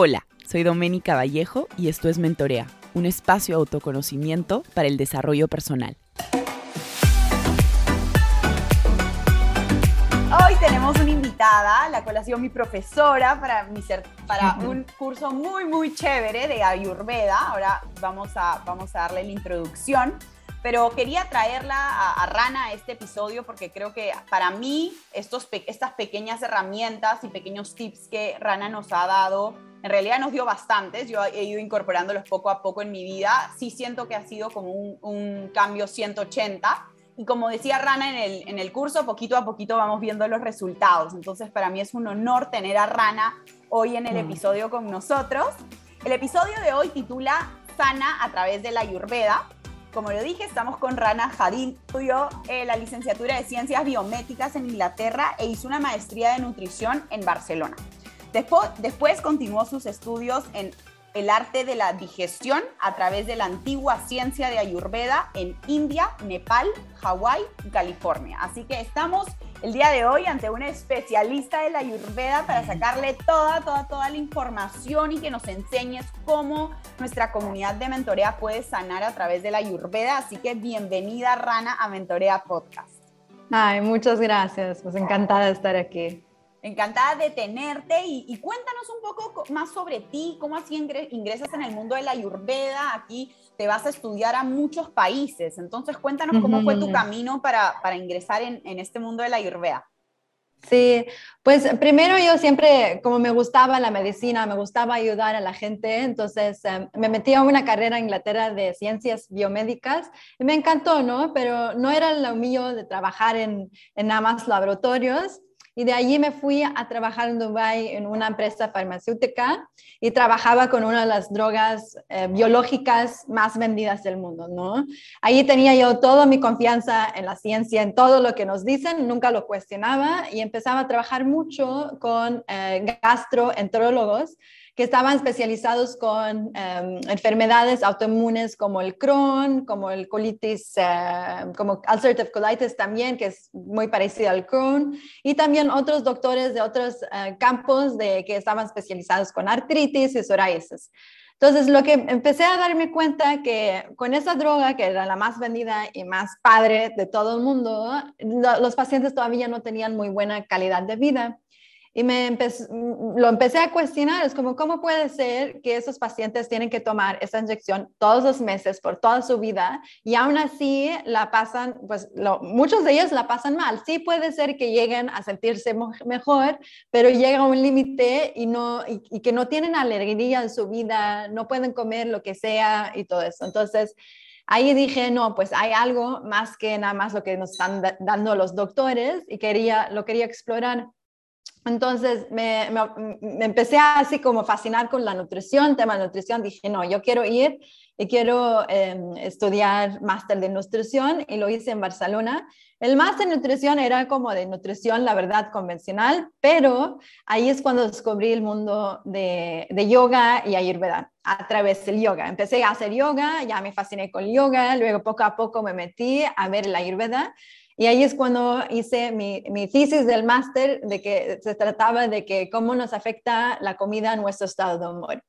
Hola, soy Doménica Vallejo y esto es Mentorea, un espacio de autoconocimiento para el desarrollo personal. Hoy tenemos una invitada, la cual ha sido mi profesora para, mi para un curso muy, muy chévere de Ayurveda. Ahora vamos a, vamos a darle la introducción pero quería traerla a, Rana a este episodio porque creo que para mí estos, estas pequeñas herramientas y pequeños tips que Rana nos ha dado, en realidad nos dio bastantes, yo he ido incorporándolos poco a poco en mi vida, sí siento que ha sido como un, un cambio 180 y como decía Rana en el, en el curso, poquito a poquito vamos viendo los resultados, entonces para mí es un honor tener a Rana hoy en el mm. episodio con nosotros. El episodio de hoy titula Sana a través de la Ayurveda como lo dije, estamos con Rana Jadin. Estudió eh, la licenciatura de Ciencias Biométricas en Inglaterra e hizo una maestría de nutrición en Barcelona. Después, después continuó sus estudios en el arte de la digestión a través de la antigua ciencia de Ayurveda en India, Nepal, Hawái y California. Así que estamos el día de hoy ante una especialista de la Ayurveda para sacarle toda, toda, toda la información y que nos enseñes cómo nuestra comunidad de mentorea puede sanar a través de la Ayurveda. Así que bienvenida, Rana, a Mentorea Podcast. Ay, muchas gracias. Pues encantada de estar aquí. Encantada de tenerte y, cuéntanos un poco más sobre ti, cómo así ingresas en el mundo de la Ayurveda. Aquí te vas a estudiar a muchos países, entonces cuéntanos cómo fue tu camino para, para ingresar en, en, este mundo de la Ayurveda. Sí, pues primero yo siempre, como me gustaba la medicina, me gustaba ayudar a la gente, entonces em, me metí a una carrera en Inglaterra de ciencias biomédicas y me encantó, ¿no? Pero no era lo mío de trabajar en, en nada más laboratorios y de allí me fui a trabajar en Dubai en una empresa farmacéutica y trabajaba con una de las drogas eh, biológicas más vendidas del mundo, ¿no? Allí tenía yo toda mi confianza en la ciencia, en todo lo que nos dicen, nunca lo cuestionaba y empezaba a trabajar mucho con eh, gastroenterólogos que estaban especializados con em, enfermedades autoinmunes como el Crohn, como el colitis, em, como ulcerative colitis también, que es muy parecido al Crohn, y también otros doctores de otros eh, campos de, que estaban especializados con artritis y psoriasis. Entonces, lo que empecé a darme cuenta que con esa droga, que era la más vendida y más padre de todo el mundo, los pacientes todavía no tenían muy buena calidad de vida. Y me lo empecé a cuestionar, es como, ¿cómo puede ser que esos pacientes tienen que tomar esa inyección todos los meses por toda su vida y aún así la pasan, pues muchos de ellos la pasan mal? Sí puede ser que lleguen a sentirse mejor, pero llega un límite y, no, y, que no tienen alegría en su vida, no pueden comer lo que sea y todo eso. Entonces, ahí dije, no, pues hay algo más que nada más lo que nos están dando los doctores y quería, lo quería explorar. Entonces me, empecé así como fascinar con la nutrición, tema de nutrición. Dije, no, yo quiero ir y quiero em, estudiar máster de nutrición y lo hice en Barcelona. El máster de nutrición era como de nutrición, la verdad, convencional, pero ahí es cuando descubrí el mundo de, de yoga y ayurveda a través del yoga. Empecé a hacer yoga, ya me fasciné con yoga, luego poco a poco me metí a ver la ayurveda y ahí es cuando hice mi, mi tesis del máster de que se trataba de que cómo nos afecta la comida a nuestro estado de humor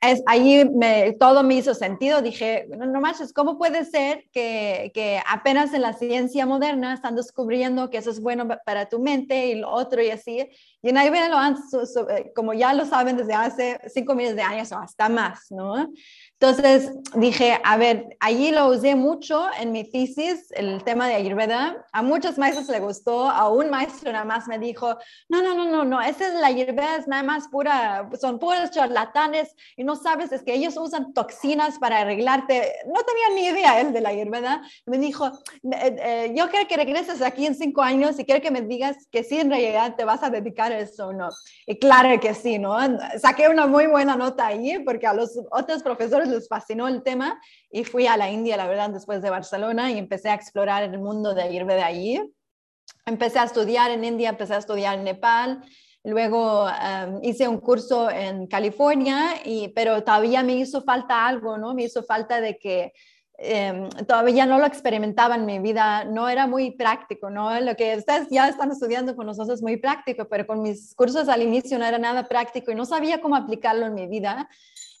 es, ahí me, todo me hizo sentido. Dije, no, no manches, ¿cómo puede ser que, que, apenas en la ciencia moderna están descubriendo que eso es bueno para tu mente y lo otro y así? Y en lo han, eh, como ya lo saben desde hace cinco miles de años o hasta más, ¿no? Entonces dije, a ver, allí lo usé mucho en mi tesis, el tema de Ayurveda. A muchos maestros le gustó, a un maestro nada más me dijo, no, no, no, no, no, esa es la Ayurveda, es nada más pura, son puros charlatanes y no sabes, es que ellos usan toxinas para arreglarte. No tenía ni idea él de la Ayurveda. Me dijo, eh, eh, yo quiero que regreses aquí en cinco años y quiero que me digas que sí, en realidad te vas a dedicar a eso o no. Y claro que sí, ¿no? Saqué una muy buena nota ahí porque a los otros profesores les fascinó el tema y fui a la India, la verdad, después de Barcelona y empecé a explorar el mundo de Ayurveda allí. Empecé a estudiar en India, empecé a estudiar en Nepal Luego em, hice un curso en California, y, pero todavía me hizo falta algo, ¿no? Me hizo falta de que Em, todavía no lo experimentaba en mi vida, no era muy práctico, ¿no? Lo que ustedes ya están estudiando con nosotros es muy práctico, pero con mis cursos al inicio no era nada práctico y no sabía cómo aplicarlo en mi vida.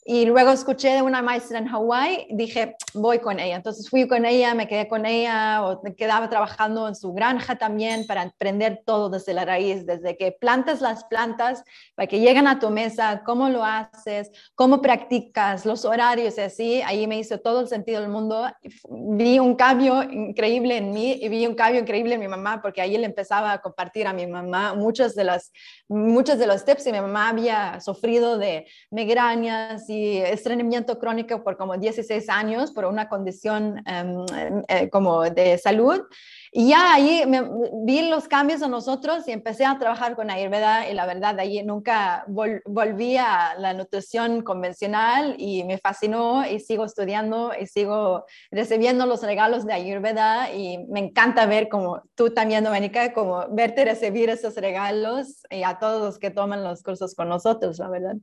Y luego escuché de una maestra en Hawái, dije, voy con ella. Entonces fui con ella, me quedé con ella, o quedaba trabajando en su granja también para aprender todo desde la raíz, desde que plantas las plantas, para que lleguen a tu mesa, cómo lo haces, cómo practicas, los horarios y así. Ahí me hizo todo el sentido del mundo. Vi un cambio increíble en mí y vi un cambio increíble en mi mamá, porque ahí le empezaba a compartir a mi mamá muchos de, las, muchos de los tips y mi mamá había sufrido de migrañas estreñimiento crónico por como 16 años por una condición em, eh, como de salud. Y ya ahí me, vi los cambios en nosotros y empecé a trabajar con Ayurveda y la verdad ahí nunca volví a la nutrición convencional y me fascinó y sigo estudiando y sigo recibiendo los regalos de Ayurveda y me encanta ver como tú también, Dominica, como verte recibir esos regalos y a todos los que toman los cursos con nosotros, la verdad.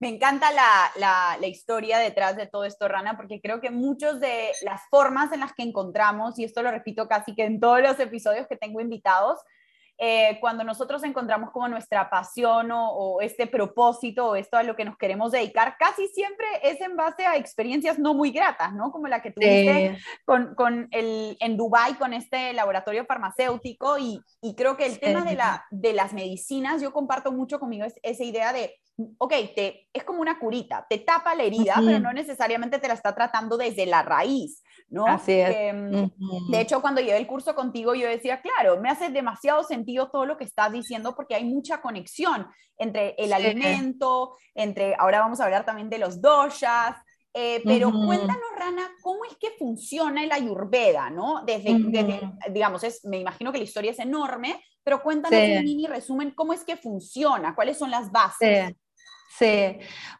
Me encanta la, la, historia detrás de todo esto, Rana, porque creo que muchas de las formas en las que encontramos, y esto lo repito casi que en todos los episodios que tengo invitados, eh, cuando nosotros encontramos como nuestra pasión o, este propósito o esto a lo que nos queremos dedicar, casi siempre es en base a experiencias no muy gratas, ¿no? Como la que tuviste con, con, el, en Dubai con este laboratorio farmacéutico y, y creo que el tema de, la, de las medicinas, yo comparto mucho conmigo esa idea de ok, te, es como una curita, te tapa la herida, pero no necesariamente te la está tratando desde la raíz, ¿no? Así es. Em, de hecho, cuando llevé el curso contigo, yo decía, claro, me hace demasiado sentido todo lo que estás diciendo porque hay mucha conexión entre el alimento, entre, ahora vamos a hablar también de los doshas, eh, pero cuéntanos, Rana, ¿cómo es que funciona el ayurveda, no? Desde, digamos, es, me imagino que la historia es enorme, pero cuéntanos en un mini resumen, ¿cómo es que funciona? ¿Cuáles son las bases? Sí,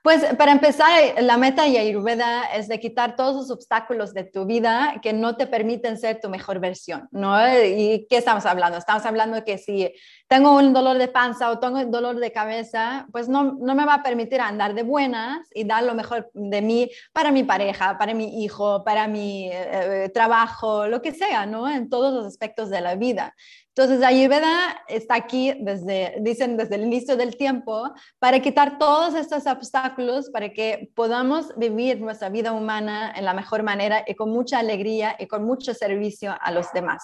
pues para empezar, la meta de Ayurveda es de quitar todos los obstáculos de tu vida que no te permiten ser tu mejor versión, ¿no? ¿Y qué estamos hablando? Estamos hablando de que si tengo un dolor de panza o tengo un dolor de cabeza, pues no, no me va a permitir andar de buenas y dar lo mejor de mí para mi pareja, para mi hijo, para mi eh, trabajo, lo que sea, ¿no? En todos los aspectos de la vida. Entonces, Ayurveda está aquí desde, dicen, desde el inicio del tiempo para quitar todos estos obstáculos para que podamos vivir nuestra vida humana en la mejor manera y con mucha alegría y con mucho servicio a los demás.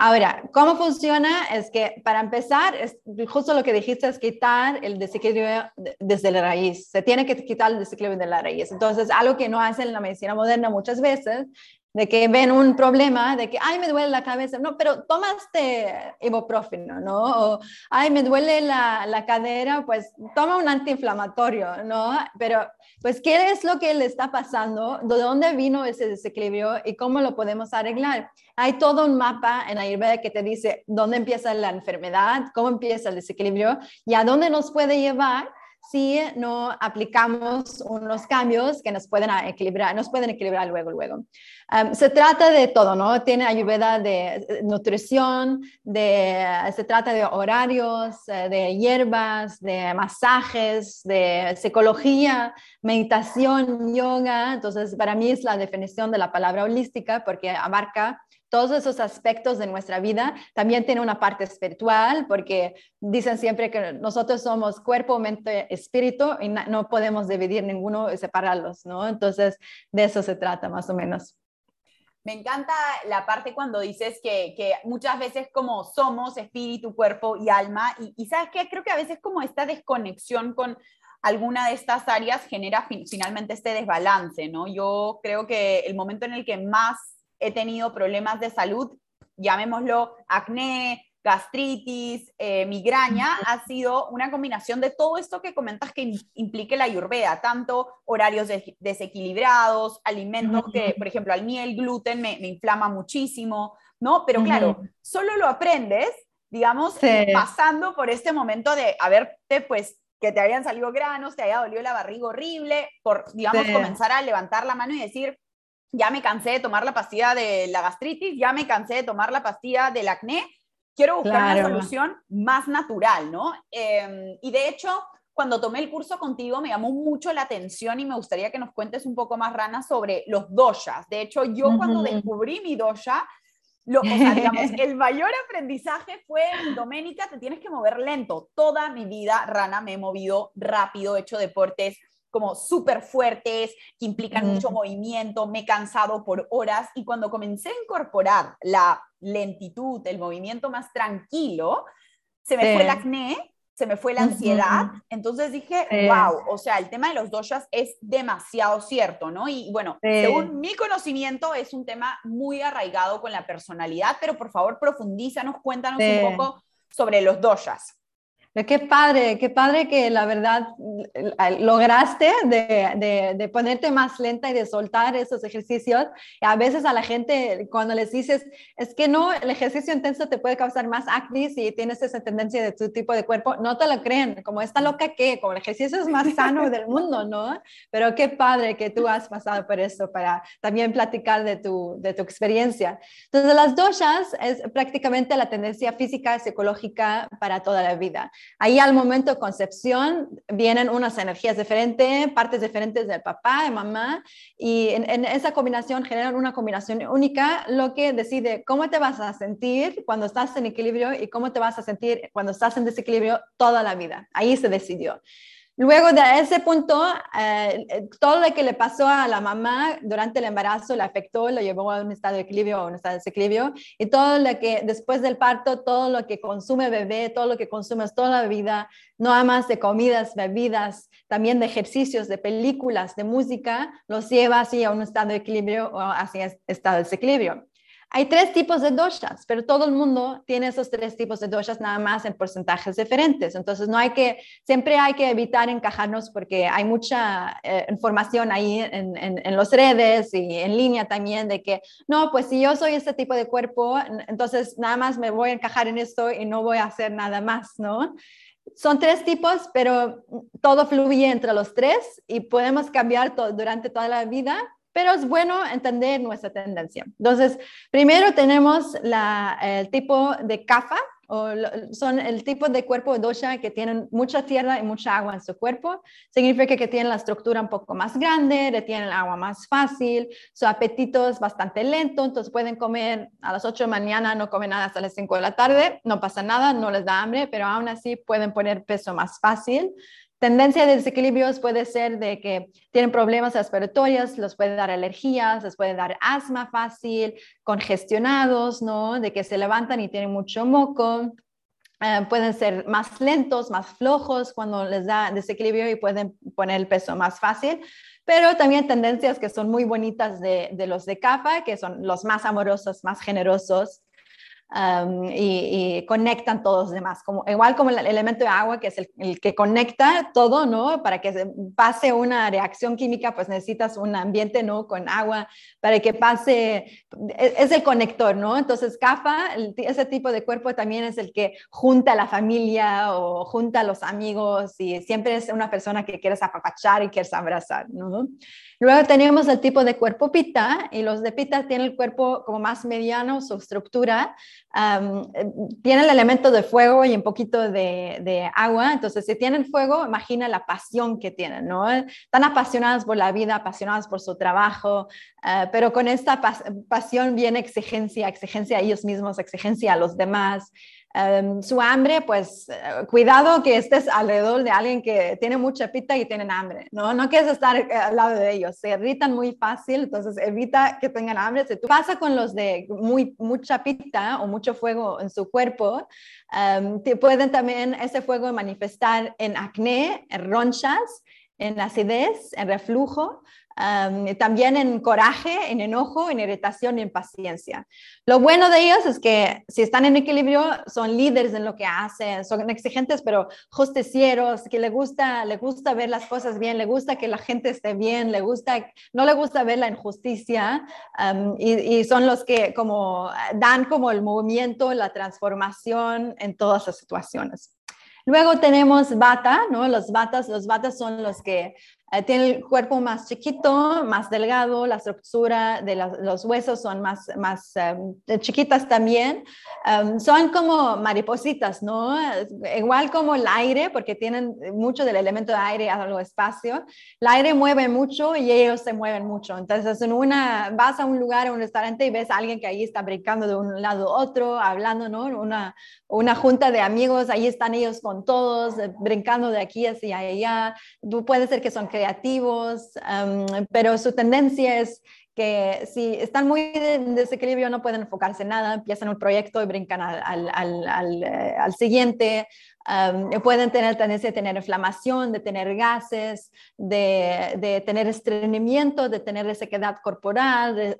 Ahora, ¿cómo funciona? Es que para empezar, es justo lo que dijiste es quitar el desequilibrio desde la raíz. Se tiene que quitar el desequilibrio de la raíz. Entonces, algo que no hace en la medicina moderna muchas veces de que ven un problema, de que, ay, me duele la cabeza, no, pero tomaste ibuprofeno, ¿no? O, ay, me duele la, la, cadera, pues toma un antiinflamatorio, ¿no? Pero, pues, ¿qué es lo que le está pasando? ¿De dónde vino ese desequilibrio y cómo lo podemos arreglar? Hay todo un mapa en Ayurveda que te dice dónde empieza la enfermedad, cómo empieza el desequilibrio y a dónde nos puede llevar si no aplicamos unos cambios que nos pueden equilibrar, nos pueden equilibrar luego, luego. Se trata de todo, ¿no? Tiene ayuda de nutrición, de, se trata de horarios, eh, de hierbas, de masajes, de psicología, meditación, yoga. Entonces, para mí es la definición de la palabra holística porque abarca todos esos aspectos de nuestra vida. También tiene una parte espiritual, porque dicen siempre que nosotros somos cuerpo, mente, espíritu y no podemos dividir ninguno y separarlos, ¿no? Entonces, de eso se trata más o menos. Me encanta la parte cuando dices que, muchas veces como somos espíritu, cuerpo y alma, y, y sabes qué, creo que a veces como esta desconexión con alguna de estas áreas genera finalmente este desbalance, ¿no? Yo creo que el momento en el que más he tenido problemas de salud, llamémoslo acné, gastritis, eh, migraña, ha sido una combinación de todo esto que comentas que implique la ayurveda, tanto horarios desequilibrados, alimentos que, por ejemplo, al mí el gluten me, inflama muchísimo, ¿no? Pero claro, solo lo aprendes, digamos, pasando por este momento de haberte, pues, que te hayan salido granos, te haya dolido la barriga horrible, por, digamos, comenzar a levantar la mano y decir, ya me cansé de tomar la pastilla de la gastritis, ya me cansé de tomar la pastilla del acné, quiero buscar una solución más natural, ¿no? Em, y de hecho, cuando tomé el curso contigo me llamó mucho la atención y me gustaría que nos cuentes un poco más, Rana, sobre los doshas. De hecho, yo cuando descubrí mi dosha, lo, o sea, digamos, el mayor aprendizaje fue, Doménica, te tienes que mover lento. Toda mi vida, Rana, me he movido rápido, he hecho deportes como súper fuertes, que implican mucho movimiento, me he cansado por horas y cuando comencé a incorporar la lentitud, el movimiento más tranquilo, se me fue el acné, se me fue la ansiedad, entonces dije, wow, o sea, el tema de los doshas es demasiado cierto, ¿no? Y bueno, según mi conocimiento es un tema muy arraigado con la personalidad, pero por favor profundízanos, cuéntanos un poco sobre los doshas. Qué padre, qué padre que la verdad lograste de, de, ponerte más lenta y de soltar esos ejercicios. a veces a la gente cuando les dices, es que no, el ejercicio intenso te puede causar más acné si tienes esa tendencia de tu tipo de cuerpo, no te lo creen, como esta loca que, como el ejercicio es más sano del mundo, ¿no? Pero qué padre que tú has pasado por eso para también platicar de tu, de tu experiencia. Entonces las doshas es prácticamente la tendencia física, psicológica para toda la vida. Ahí al momento de concepción vienen unas energías diferentes, partes diferentes del papá, de mamá, y en, esa combinación generan una combinación única, lo que decide cómo te vas a sentir cuando estás en equilibrio y cómo te vas a sentir cuando estás en desequilibrio toda la vida. Ahí se decidió. Luego de ese punto, eh, eh, todo lo que le pasó a la mamá durante el embarazo le afectó, lo llevó a un estado de equilibrio o un estado de desequilibrio. Y todo lo que después del parto, todo lo que consume bebé, todo lo que consumes toda la vida, no más de comidas, bebidas, también de ejercicios, de películas, de música, los lleva así a un estado de equilibrio o hacia estado de desequilibrio. Hay tres tipos de doshas, pero todo el mundo tiene esos tres tipos de doshas nada más en porcentajes diferentes. Entonces, no hay que, siempre hay que evitar encajarnos porque hay mucha eh, información ahí en, en, en las redes y en línea también de que, no, pues si yo soy este tipo de cuerpo, entonces nada más me voy a encajar en esto y no voy a hacer nada más, ¿no? Son tres tipos, pero todo fluye entre los tres y podemos cambiar durante toda la vida pero es bueno entender nuestra tendencia. Entonces, primero tenemos el tipo de kafa, o son el tipo de cuerpo dosha que tienen mucha tierra y mucha agua en su cuerpo. Significa que tienen la estructura un poco más grande, retienen el agua más fácil, su apetito es bastante lento, entonces pueden comer a las 8 de mañana, no comen nada hasta las 5 de la tarde, no pasa nada, no les da hambre, pero aún así pueden poner peso más fácil. Tendencia de desequilibrios puede ser de que tienen problemas respiratorios, los puede dar alergias, les puede dar asma fácil, congestionados, ¿no? De que se levantan y tienen mucho moco. Eh, pueden ser más lentos, más flojos cuando les da desequilibrio y pueden poner el peso más fácil. Pero también tendencias que son muy bonitas de, de los de CAFA, que son los más amorosos, más generosos, y, conectan todos los demás, como, igual como el elemento de agua, que es el, que conecta todo, ¿no? Para que pase una reacción química, pues necesitas un ambiente, ¿no? Con agua, para que pase, e, es, el conector, ¿no? Entonces, CAFA, ese tipo de cuerpo también es el que junta a la familia o junta a los amigos y siempre es una persona que quieres apapachar y quieres abrazar, ¿no? Luego tenemos el tipo de cuerpo pita y los de pita tienen el cuerpo como más mediano, su estructura. tiene el elemento de fuego y un poquito de, agua. Entonces, si tienen fuego, imagina la pasión que tienen, ¿no? Están apasionadas por la vida, apasionadas por su trabajo, ah, pero con esta pasión viene exigencia, exigencia a ellos mismos, exigencia a los demás. Em, su hambre, pues eh, cuidado que estés alrededor de alguien que tiene mucha pita y tienen hambre, ¿no? No quieres estar eh, al lado de ellos, se irritan muy fácil, entonces evita que tengan hambre. Si tú pasa con los de muy, mucha pita o mucho fuego en su cuerpo, um, pueden también ese fuego manifestar en acné, en ronchas, en acidez, en reflujo, también en coraje, en enojo, en irritación y en paciencia. Lo bueno de ellos es que si están en equilibrio, son líderes en lo que hacen, son exigentes, pero justicieros, que le gusta, le gusta ver las cosas bien, le gusta que la gente esté bien, le gusta, no le gusta ver la injusticia y, son los que como dan como el movimiento, la transformación en todas las situaciones. Luego tenemos bata, ¿no? Los batas, los batas son los que tiene el cuerpo más chiquito, más delgado, la estructura de los huesos son más, más em, chiquitas también. Em, son como maripositas, ¿no? Igual como el aire, porque tienen mucho del elemento de aire a lo espacio. El aire mueve mucho y ellos se mueven mucho. Entonces, en una, vas a un lugar, a un restaurante y ves a alguien que ahí está brincando de un lado a otro, hablando, ¿no? Una, una junta de amigos, ahí están ellos con todos, eh, brincando de aquí hacia allá. Puede ser que son creativos, pero su tendencia es que si están muy en desequilibrio no pueden enfocarse en nada, empiezan un proyecto y brincan al, al, al, eh, al siguiente, pueden tener tendencia a tener inflamación, de tener gases, de, de tener estreñimiento, de tener sequedad corporal, de,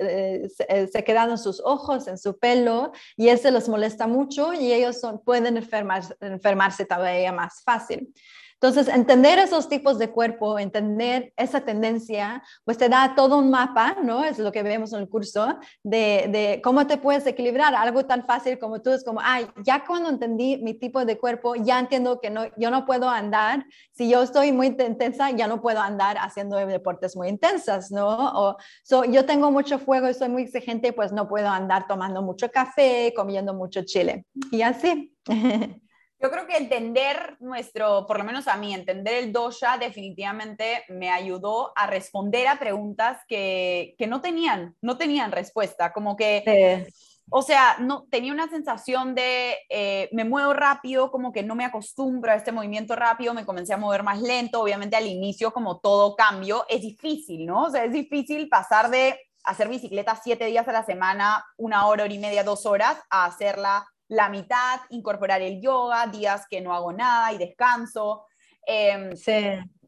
eh, sequedad en sus ojos, en su pelo, y eso los molesta mucho y ellos son, pueden enfermarse, enfermarse todavía más fácil. Entonces, entender esos tipos de cuerpo, entender esa tendencia, pues te da todo un mapa, ¿no? Es lo que vemos en el curso, de, cómo te puedes equilibrar. Algo tan fácil como tú es como, ay, ya cuando entendí mi tipo de cuerpo, ya entiendo que no, yo no puedo andar, si yo estoy muy intensa, ya no puedo andar haciendo deportes muy intensas, ¿no? O so, yo tengo mucho fuego y soy muy exigente, pues no puedo andar tomando mucho café, comiendo mucho chile. Y así. Yo creo que entender nuestro, por lo menos a mí, entender el dosha definitivamente me ayudó a responder a preguntas que, que no tenían, no tenían respuesta, como que, o sea, no, tenía una sensación de, eh, me muevo rápido, como que no me acostumbro a este movimiento rápido, me comencé a mover más lento, obviamente al inicio, como todo cambio, es difícil, ¿no? O sea, es difícil pasar de hacer bicicleta siete días a la semana, una hora, hora y media, dos horas, a hacerla la mitad, incorporar el yoga, días que no hago nada y descanso. Em, sí.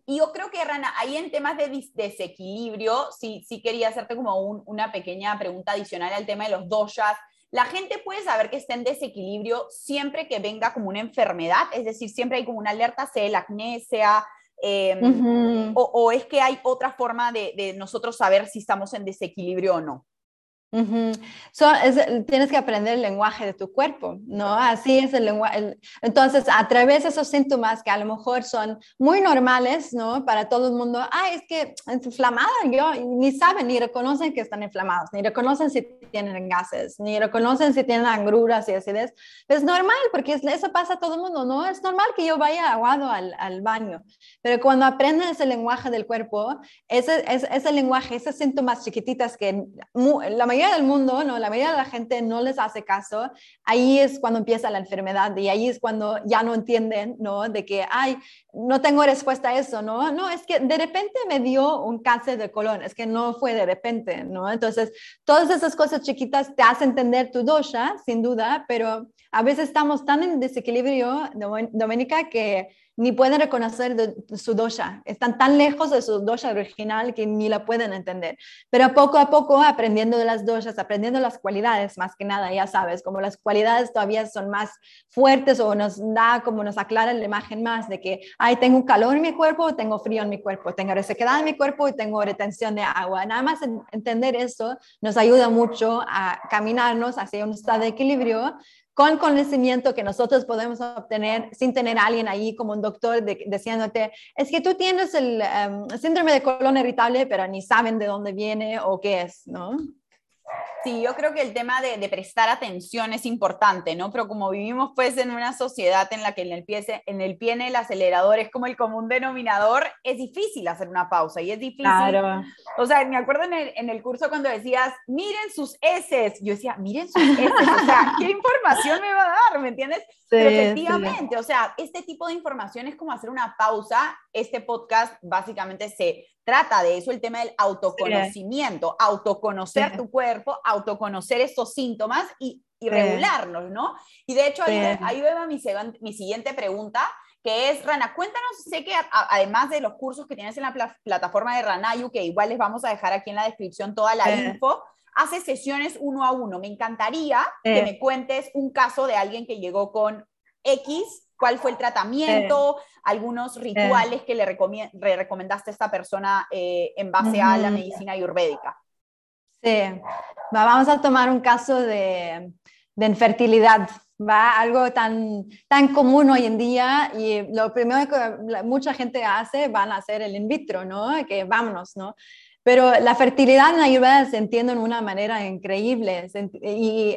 Y yo creo que, Rana, ahí en temas de desequilibrio, sí, sí quería hacerte como una pequeña pregunta adicional al tema de los doshas. La gente puede saber que está en desequilibrio siempre que venga como una enfermedad, es decir, siempre hay como una alerta, sea el acné, sea... Em, o, es que hay otra forma de, de nosotros saber si estamos en desequilibrio o no tienes que aprender el lenguaje de tu cuerpo, ¿no? Así es el lenguaje. Entonces, a través de esos síntomas que a lo mejor son muy normales, ¿no? Para todo el mundo, ah, es que es inflamada, yo, ni saben, ni reconocen que están inflamados, ni reconocen si tienen gases, ni reconocen si tienen angruras y acidez. Es normal, porque eso pasa a todo el mundo, ¿no? Es normal que yo vaya aguado al, al baño, pero cuando aprendes el lenguaje del cuerpo, ese, ese, ese lenguaje, esos síntomas chiquititas que la mayoría del mundo, ¿no? la mayoría de la gente no les hace caso, ahí es cuando empieza la enfermedad y ahí es cuando ya no entienden, ¿no? De que, ay, no tengo respuesta a eso, ¿no? No, es que de repente me dio un cáncer de colon, es que no fue de repente, ¿no? Entonces, todas esas cosas chiquitas te hacen entender tu dosha, sin duda, pero a veces estamos tan en desequilibrio, Doménica, que ni pueden reconocer su dosha. Están tan lejos de su dosha original que ni la pueden entender. Pero poco a poco, aprendiendo de las doshas, aprendiendo las cualidades, más que nada, ya sabes, como las cualidades todavía son más fuertes o nos da, como nos aclara la imagen más de que, ay, tengo calor en mi cuerpo, tengo frío en mi cuerpo, tengo resequedad en mi cuerpo y tengo retención de agua. Nada más entender eso nos ayuda mucho a caminarnos hacia un estado de equilibrio con conocimiento que nosotros podemos obtener sin tener alguien ahí como un doctor diciéndote, es que tú tienes el em, síndrome de colon irritable, pero ni saben de dónde viene o qué es, ¿no? Sí, yo creo que el tema de, prestar atención es importante, ¿no? Pero como vivimos pues en una sociedad en la que en el, pie, en el pie en el acelerador es como el común denominador, es difícil hacer una pausa y es difícil. Claro. O sea, me acuerdo en el, en el curso cuando decías, miren sus S, yo decía, miren sus S, o sea, ¿qué información me va a dar? ¿Me entiendes? Pero efectivamente, o sea, este tipo de información es como hacer una pausa. Este podcast básicamente se trata de eso, el tema del autoconocimiento, autoconocer tu cuerpo, autoconocer estos síntomas y, regularnos, ¿no? Y de hecho, ahí, ahí va mi, mi siguiente pregunta, que es, Rana, cuéntanos, sé que además de los cursos que tienes en la plataforma de Ranayu, que igual les vamos a dejar aquí en la descripción toda la info, hace sesiones uno a uno. Me encantaría que me cuentes un caso de alguien que llegó con X cuál fue el tratamiento, algunos rituales que le, recomendaste a esta persona eh, en base a la medicina ayurvédica. Sí, vamos a tomar un caso de, de infertilidad, va algo tan, tan común hoy en día y lo primero que mucha gente hace van a hacer el in vitro, ¿no? Que vámonos, ¿no? Pero la fertilidad en la Ayurveda se entiende de una manera increíble. Y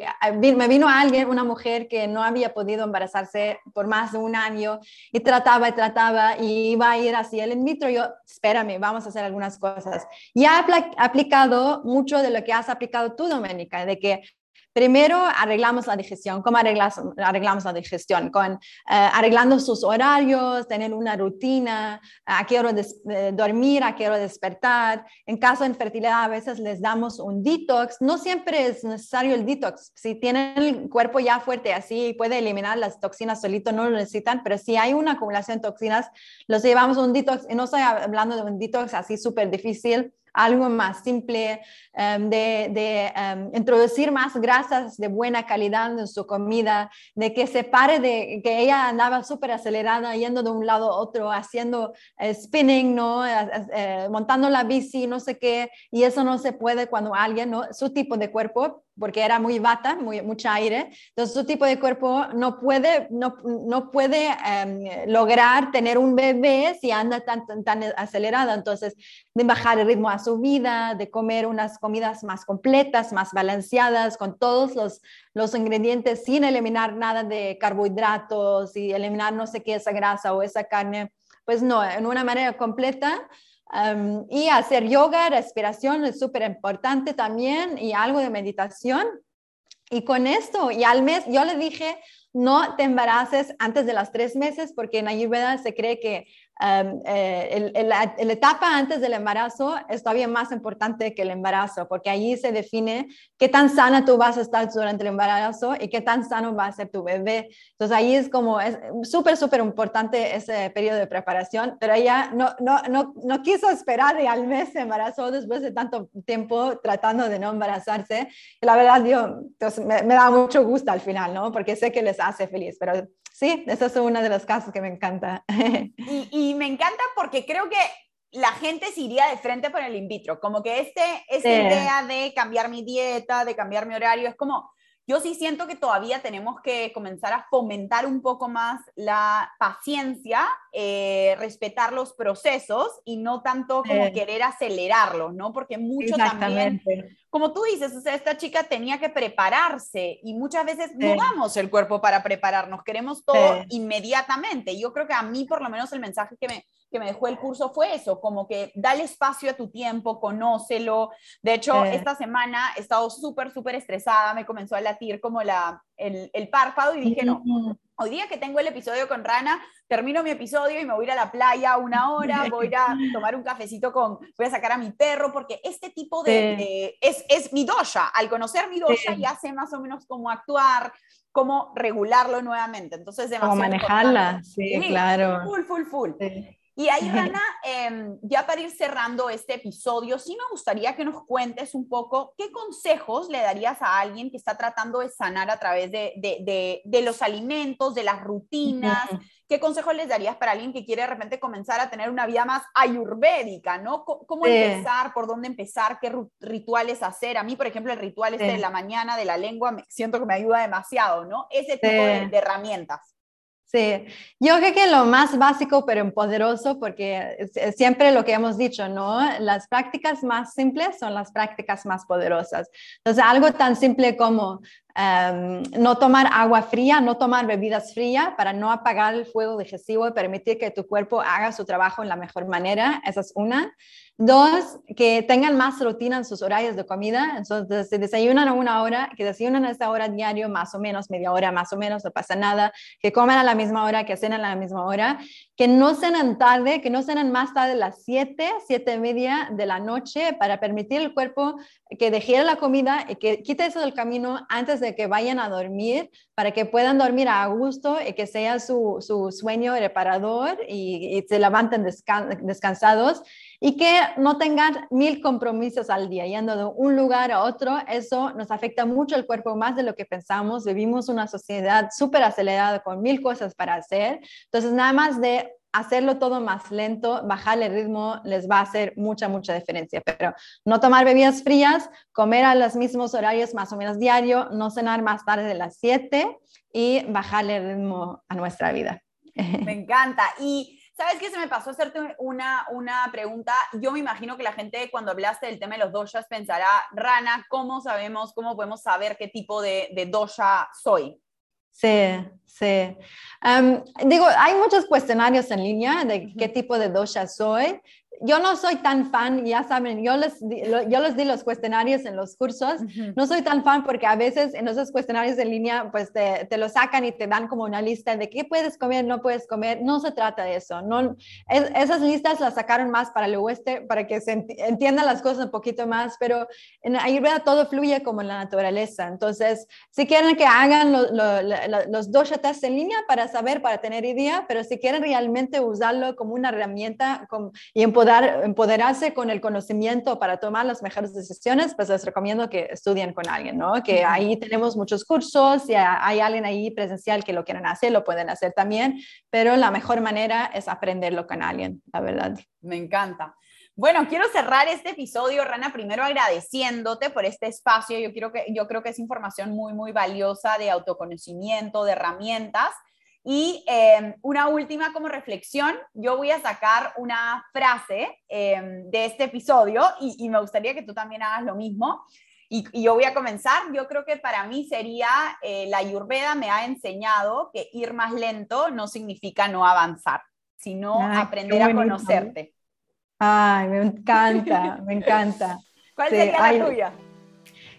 me vino alguien, una mujer que no había podido embarazarse por más de un año y trataba y trataba y iba a ir así el in vitro. Yo, espérame, vamos a hacer algunas cosas. Y ha aplicado mucho de lo que has aplicado tú, Doménica, de que Primero arreglamos la digestión. ¿Cómo arreglamos, la digestión? Con eh, arreglando sus horarios, tener una rutina, a qué hora eh, dormir, a qué hora despertar. En caso de infertilidad, a veces les damos un detox. No siempre es necesario el detox. Si tienen el cuerpo ya fuerte así, puede eliminar las toxinas solito, no lo necesitan, pero si hay una acumulación de toxinas, los llevamos a un detox. Y no estoy hablando de un detox así súper difícil algo más simple, em, de, em, introducir más grasas de buena calidad en su comida, de que se pare de que ella andaba súper acelerada, yendo de un lado a otro, haciendo eh, spinning, ¿no? Eh, montando la bici, no sé qué, y eso no se puede cuando alguien, ¿no? su tipo de cuerpo porque era muy bata, muy, mucha aire. Entonces, su tipo de cuerpo no puede, no, no puede em, lograr tener un bebé si anda tan, tan, tan, acelerada. Entonces, de bajar el ritmo a su vida, de comer unas comidas más completas, más balanceadas, con todos los, los ingredientes, sin eliminar nada de carbohidratos y eliminar no sé qué, esa grasa o esa carne. Pues no, en una manera completa y hacer yoga, respiración es súper importante también y algo de meditación. Y con esto, y al mes, yo le dije, no te embaraces antes de las tres meses porque en Ayurveda se cree que eh, la, etapa antes del embarazo es todavía más importante que el embarazo, porque allí se define qué tan sana tú vas a estar durante el embarazo y qué tan sano va a ser tu bebé. Entonces ahí es como, es súper, súper importante ese periodo de preparación, pero ella no, no, no, no quiso esperar y al mes se embarazó después de tanto tiempo tratando de no embarazarse. Y la verdad, yo, entonces me, me da mucho gusto al final, ¿no? Porque sé que les hace feliz, pero sí, esa es una de las casos que me encanta. Y, me encanta porque creo que la gente se iría de frente por el in vitro, como que este, esta idea de cambiar mi dieta, de cambiar mi horario, es como, yo sí siento que todavía tenemos que comenzar a fomentar un poco más la paciencia, eh, respetar los procesos y no tanto como querer acelerarlos, ¿no? Porque mucho también, como tú dices, o sea, esta chica tenía que prepararse y muchas veces no damos el cuerpo para prepararnos, queremos todo inmediatamente. Yo creo que a mí por lo menos el mensaje que me, que me dejó el curso fue eso, como que dale espacio a tu tiempo, conócelo. De hecho, esta semana he estado súper, súper estresada, me comenzó a latir como la, el, el párpado y dije, no, hoy día que tengo el episodio con Rana, termino mi episodio y me voy a ir a la playa una hora, voy a tomar un cafecito con, voy a sacar a mi perro, porque este tipo de, es, es, mi dosha. Al conocer mi dosha ya sé más o menos cómo actuar, cómo regularlo nuevamente. Entonces, Cómo manejarla, sí, claro. Full, full, full. Y ahí, Rana, em, ya para ir cerrando este episodio, sí me gustaría que nos cuentes un poco qué consejos le darías a alguien que está tratando de sanar a través de, de, de, los alimentos, de las rutinas. ¿Qué consejos les darías para alguien que quiere de repente comenzar a tener una vida más ayurvédica, ¿no? ¿Cómo, empezar? ¿Por dónde empezar? ¿Qué rituales hacer? A mí, por ejemplo, el ritual este de la mañana de la lengua, me, siento que me ayuda demasiado, ¿no? Ese tipo de herramientas. Yo creo que lo más básico pero poderoso, porque siempre lo que hemos dicho, ¿no? Las prácticas más simples son las prácticas más poderosas. Entonces, algo tan simple como em, no tomar agua fría, no tomar bebidas frías para no apagar el fuego digestivo y permitir que tu cuerpo haga su trabajo en la mejor manera, esa es una. Dos, que tengan más rutina en sus horarios de comida. Entonces, si desayunan a una hora, que desayunan a esa hora diario, más o menos, media hora, más o menos, no pasa nada. Que coman a la misma hora, que cenan a la misma hora. Que no cenan tarde, que no cenan más tarde de las siete, siete y media de la noche, para permitir al cuerpo que deje la comida y que quite eso del camino antes de que vayan a dormir, para que puedan dormir a gusto y que sea su, su sueño reparador y se levanten descansados y que no tengan mil compromisos al día, yendo de un lugar a otro, eso nos afecta mucho el cuerpo más de lo que pensamos. Vivimos una sociedad súper acelerada con mil cosas para hacer. Entonces, nada más de hacerlo todo más lento, bajarle el ritmo, les va a hacer mucha, mucha diferencia. Pero no tomar bebidas frías, comer a los mismos horarios más o menos diario, no cenar más tarde de las 7 y bajarle el ritmo a nuestra vida. Me encanta. Y ¿Sabes qué? Se me pasó hacerte una, una pregunta. Yo me imagino que la gente cuando hablaste del tema de los doshas pensará, Rana, ¿cómo sabemos, cómo podemos saber qué tipo de, de dosha soy? Sí, sí. digo, hay muchos cuestionarios en línea de qué tipo de dosha soy yo no soy tan fan, ya saben, yo les, yo les di los cuestionarios en los cursos, no soy tan fan porque a veces en esos cuestionarios en línea pues te, te lo sacan y te dan como una lista de qué puedes comer, no puedes comer, no se trata de eso, no, esas listas las sacaron más para el oeste, para que se entiendan las cosas un poquito más, pero en Ayurveda todo fluye como en la naturaleza, entonces si quieren que hagan los dos tests en línea para saber, para tener idea, pero si quieren realmente usarlo como una herramienta y empoderarse con el conocimiento para tomar las mejores decisiones, pues les recomiendo que estudien con alguien, ¿no? Que ahí tenemos muchos cursos, y hay alguien ahí presencial que lo quieren hacer, lo pueden hacer también, pero la mejor manera es aprenderlo con alguien, la verdad. Me encanta. Bueno, quiero cerrar este episodio, Rana, primero agradeciéndote por este espacio. Yo, quiero que, yo creo que es información muy, muy valiosa de autoconocimiento, de herramientas. Y em, una última como reflexión, yo voy a sacar una frase em, de este episodio y, me gustaría que tú también hagas lo mismo. Y, yo voy a comenzar. Yo creo que para mí sería, eh, la Ayurveda me ha enseñado que ir más lento no significa no avanzar, sino aprender a conocerte. Ay, me encanta, me encanta. ¿Cuál sería la tuya?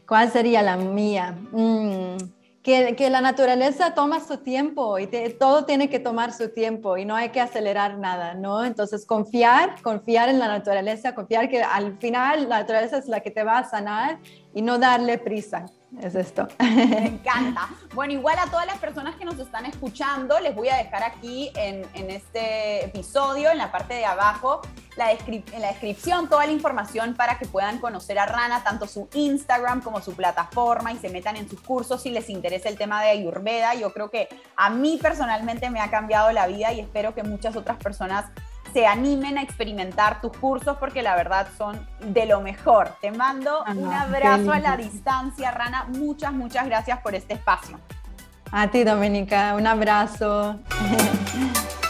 ¿Cuál sería la mía? Mm, que, la naturaleza toma su tiempo y todo tiene que tomar su tiempo y no hay que acelerar nada, ¿no? Entonces, confiar, confiar en la naturaleza, confiar que al final la naturaleza es la que te va a sanar y no darle prisa es esto. Me encanta. Bueno, igual a todas las personas que nos están escuchando, les voy a dejar aquí en, este episodio, en la parte de abajo, la en la descripción, toda la información para que puedan conocer a Rana, tanto su Instagram como su plataforma y se metan en sus cursos si les interesa el tema de Ayurveda. Yo creo que a mí personalmente me ha cambiado la vida y espero que muchas otras personas se animen a experimentar tus cursos porque la verdad son de lo mejor. Te mando un abrazo a la distancia, Rana. Muchas, muchas gracias por este espacio. A ti, Doménica, un abrazo.